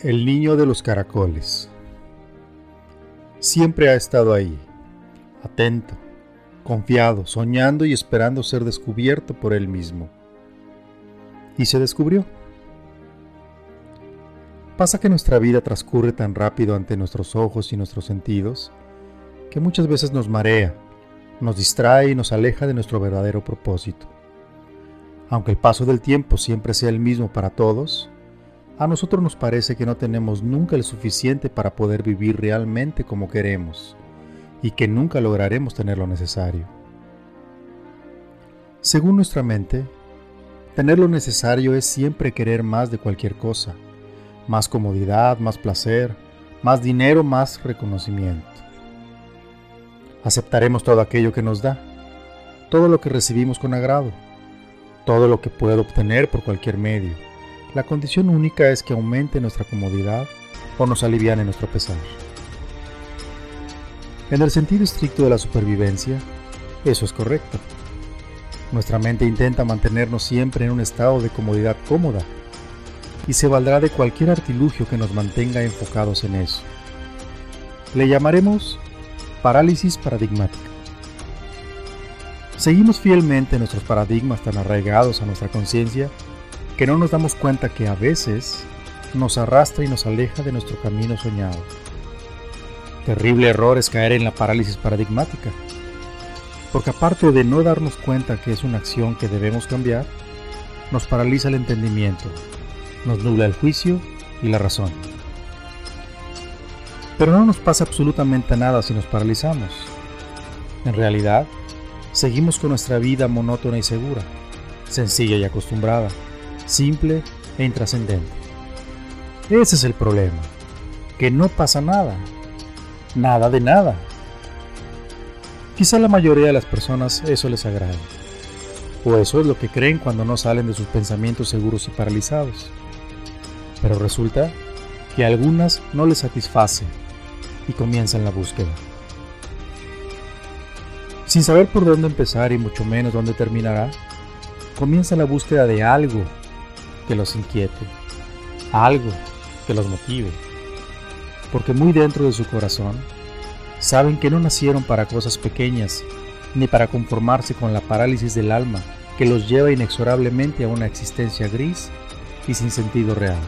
El niño de los caracoles. Siempre ha estado ahí, atento, confiado, soñando y esperando ser descubierto por él mismo. Y se descubrió. Pasa que nuestra vida transcurre tan rápido ante nuestros ojos y nuestros sentidos que muchas veces nos marea, nos distrae y nos aleja de nuestro verdadero propósito. Aunque el paso del tiempo siempre sea el mismo para todos, a nosotros nos parece que no tenemos nunca el suficiente para poder vivir realmente como queremos y que nunca lograremos tener lo necesario. Según nuestra mente, tener lo necesario es siempre querer más de cualquier cosa, más comodidad, más placer, más dinero, más reconocimiento. Aceptaremos todo aquello que nos da, todo lo que recibimos con agrado, todo lo que puedo obtener por cualquier medio la condición única es que aumente nuestra comodidad o nos aliviane nuestro pesar. En el sentido estricto de la supervivencia, eso es correcto. Nuestra mente intenta mantenernos siempre en un estado de comodidad cómoda y se valdrá de cualquier artilugio que nos mantenga enfocados en eso. Le llamaremos parálisis paradigmática. Seguimos fielmente nuestros paradigmas tan arraigados a nuestra conciencia que no nos damos cuenta que a veces nos arrastra y nos aleja de nuestro camino soñado. Terrible error es caer en la parálisis paradigmática, porque aparte de no darnos cuenta que es una acción que debemos cambiar, nos paraliza el entendimiento, nos nubla el juicio y la razón. Pero no nos pasa absolutamente nada si nos paralizamos. En realidad, seguimos con nuestra vida monótona y segura, sencilla y acostumbrada simple e intrascendente. Ese es el problema, que no pasa nada, nada de nada. Quizá la mayoría de las personas eso les agrade, o eso es lo que creen cuando no salen de sus pensamientos seguros y paralizados. Pero resulta que a algunas no les satisface y comienzan la búsqueda. Sin saber por dónde empezar y mucho menos dónde terminará, comienza la búsqueda de algo que los inquiete, algo que los motive, porque muy dentro de su corazón saben que no nacieron para cosas pequeñas, ni para conformarse con la parálisis del alma que los lleva inexorablemente a una existencia gris y sin sentido real.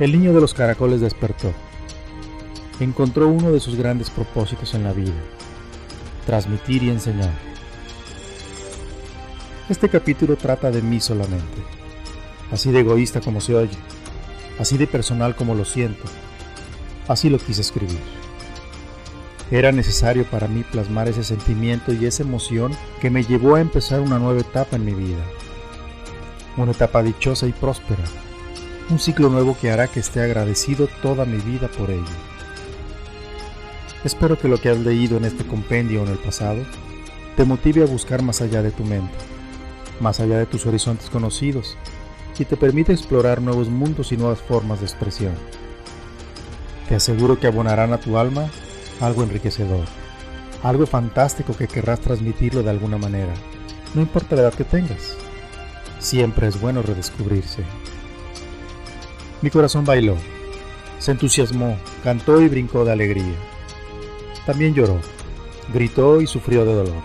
El niño de los caracoles despertó. Encontró uno de sus grandes propósitos en la vida, transmitir y enseñar. Este capítulo trata de mí solamente, así de egoísta como se oye, así de personal como lo siento, así lo quise escribir. Era necesario para mí plasmar ese sentimiento y esa emoción que me llevó a empezar una nueva etapa en mi vida, una etapa dichosa y próspera, un ciclo nuevo que hará que esté agradecido toda mi vida por ello. Espero que lo que has leído en este compendio en el pasado te motive a buscar más allá de tu mente más allá de tus horizontes conocidos y te permite explorar nuevos mundos y nuevas formas de expresión. Te aseguro que abonarán a tu alma algo enriquecedor, algo fantástico que querrás transmitirlo de alguna manera, no importa la edad que tengas. Siempre es bueno redescubrirse. Mi corazón bailó, se entusiasmó, cantó y brincó de alegría. También lloró, gritó y sufrió de dolor.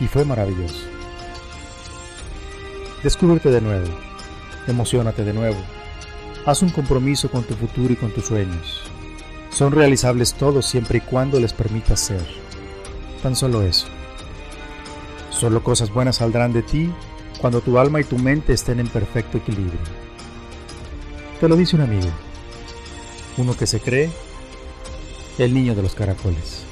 Y fue maravilloso. Descúbrete de nuevo, emocionate de nuevo, haz un compromiso con tu futuro y con tus sueños. Son realizables todos siempre y cuando les permitas ser. Tan solo eso. Solo cosas buenas saldrán de ti cuando tu alma y tu mente estén en perfecto equilibrio. Te lo dice un amigo, uno que se cree el niño de los caracoles.